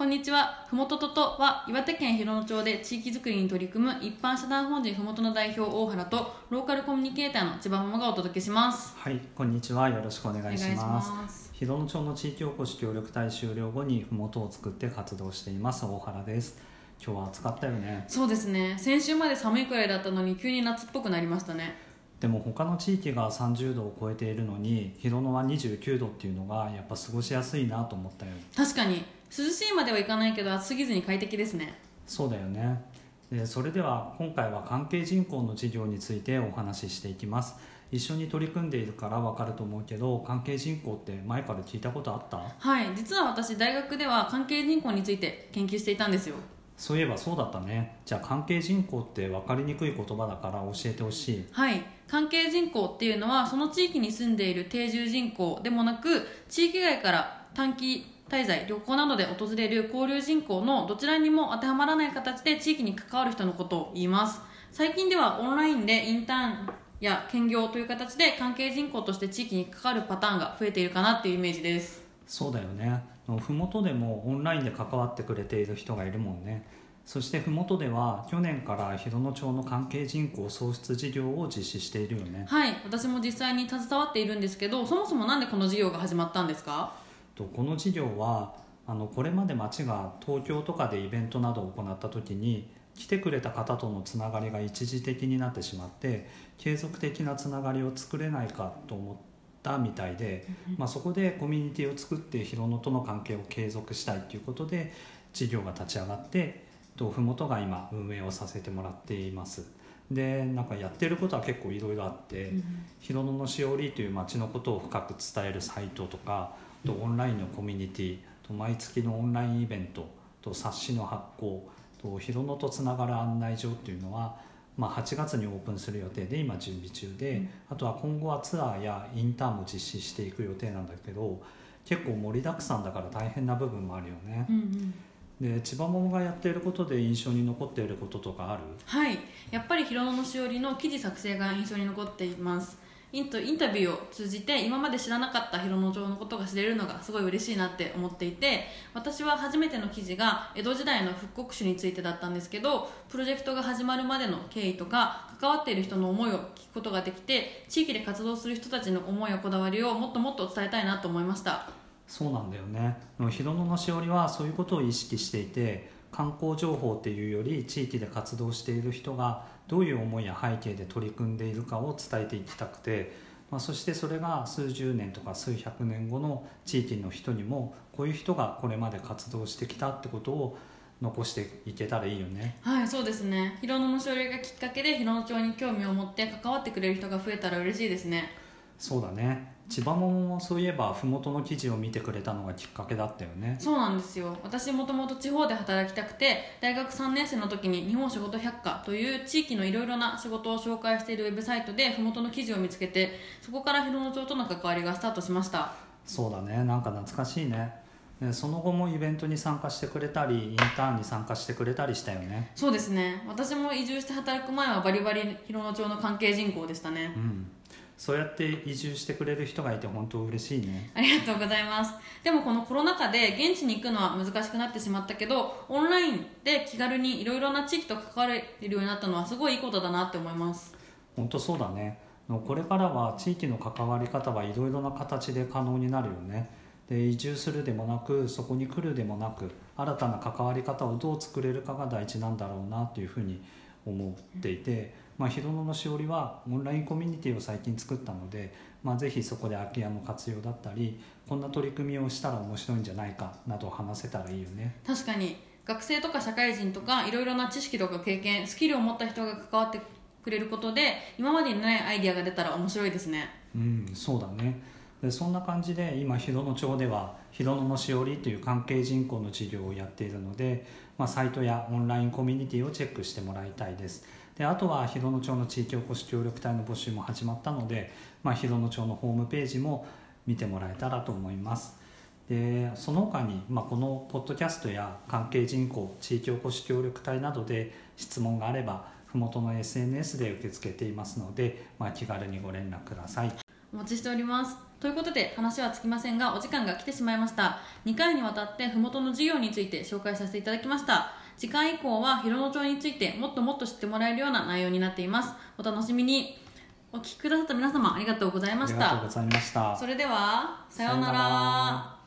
こんにちは。ふもとととは岩手県広野町で地域づくりに取り組む一般社団法人ふもとの代表大原とローカルコミュニケーターの千葉ママがお届けします。はい、こんにちは。よろしくお願いしお願いします。ます広野町の地域おこし協力隊終了後にふもとを作って活動しています大原です。今日は暑かったよね。そうですね。先週まで寒いくらいだったのに急に夏っぽくなりましたね。でも他の地域が30度を超えているのに広野は29度っていうのがやっぱ過ごしやすいなと思ったよ。確かに涼しいまではいかないけど暑すぎずに快適ですね。そうだよね。でそれでは今回は関係人口の事業についてお話ししていきます。一緒に取り組んでいるからわかると思うけど関係人口って前から聞いたことあった？はい。実は私大学では関係人口について研究していたんですよ。そういえばそうだったねじゃあ関係人口って分かりにくい言葉だから教えてほしいはい関係人口っていうのはその地域に住んでいる定住人口でもなく地域外から短期滞在旅行などで訪れる交流人口のどちらにも当てはまらない形で地域に関わる人のことを言います。最近ではオンラインでインターンや兼業という形で関係人口として地域に関わるパターンが増えているかなっていうイメージです。そうだよね。ふもとでもオンラインで関わってくれている人がいるもんね。そしてふもとでは去年から広野町の関係人口創出事業を実施しているよね。はい。私も実際に携わっているんですけどそもそもなんでこの事業が始まったんですか？とこの事業はあのこれまで町が東京とかでイベントなどを行った時に来てくれた方とのつながりが一時的になってしまって継続的なつながりを作れないかと思ったみたいで、まあ、そこでコミュニティを作って広野との関係を継続したいということで事業が立ち上がってとふもとが今運営をさせてもらっています。でなんかやってることは結構いろいろあって、広野のしおりという町のことを深く伝えるサイトとかあとオンラインのコミュニティと毎月のオンラインイベントと冊子の発行と広野とつながる案内状っていうのは、まあ、8月にオープンする予定で今準備中で、うん。あとは今後はツアーやインターンも実施していく予定なんだけど結構盛りだくさんだから大変な部分もあるよね。うんうん。で千葉桃がやっていることで印象に残っていることとかある？はい。やっぱり広野のしおりの記事作成が印象に残っていますインタビューを通じて今まで知らなかった広野町のことが知れるのがすごい嬉しいなって思っていて私は初めての記事が江戸時代の復刻史についてだったんですけどプロジェクトが始まるまでの経緯とか関わっている人の思いを聞くことができて地域で活動する人たちの思いやこだわりをもっともっと伝えたいなと思いました。そうなんだよね。広野のしおりはそういうことを意識していて観光情報っていうより地域で活動している人がどういう思いや背景で取り組んでいるかを伝えていきたくて、まあ、そしてそれが数十年とか数百年後の地域の人にもこういう人がこれまで活動してきたってことを残していけたらいいよね。はいそうですね。広野のしおりがきっかけで広野町に興味を持って関わってくれる人が増えたら嬉しいですね。そうだね。千葉桃もそういえば麓の記事を見てくれたのがきっかけだったよね。そうなんですよ。私もともと地方で働きたくて大学3年生の時に日本仕事百科という地域のいろいろな仕事を紹介しているウェブサイトで麓の記事を見つけてそこから広野町との関わりがスタートしました。そうだね。なんか懐かしいね。ねその後もイベントに参加してくれたりインターンに参加してくれたりしたよね。そうですね。私も移住して働く前はバリバリ広野町の関係人口でしたね。うんそうやって移住してくれる人がいて本当嬉しいね。ありがとうございます。でもこのコロナ禍で現地に行くのは難しくなってしまったけどオンラインで気軽にいろいろな地域と関われるようになったのはすごいいいことだなって思います。本当そうだね。これからは地域の関わり方はいろいろな形で可能になるよね。で移住するでもなくそこに来るでもなく新たな関わり方をどう作れるかが大事なんだろうなというふうに思っていて、まあ、広野のしおりはオンラインコミュニティを最近作ったので、まあ、ぜひそこで空き家の活用だったりこんな取り組みをしたら面白いんじゃないかなど話せたらいいよね。確かに。学生とか社会人とかいろいろな知識とか経験スキルを持った人が関わってくれることで今までにないアイディアが出たら面白いですね。うん、そうだね。でそんな感じで今広野町では広野のしおりという関係人口の事業をやっているので、まあ、サイトやオンラインコミュニティをチェックしてもらいたいですであとは広野町の地域おこし協力隊の募集も始まったので、まあ、広野町のホームページも見てもらえたらと思います。でその他に、まあ、このポッドキャストや関係人口地域おこし協力隊などで質問があればふもとの SNS で受け付けていますので、まあ、気軽にご連絡ください。お待ちしております。ということで話はつきませんがお時間が来てしまいました。2回にわたって麓の事業について紹介させていただきました。次回以降は広野町についてもっともっと知ってもらえるような内容になっています。お楽しみに。お聞きくださった皆様ありがとうございましありがとうたございました。それではさようなら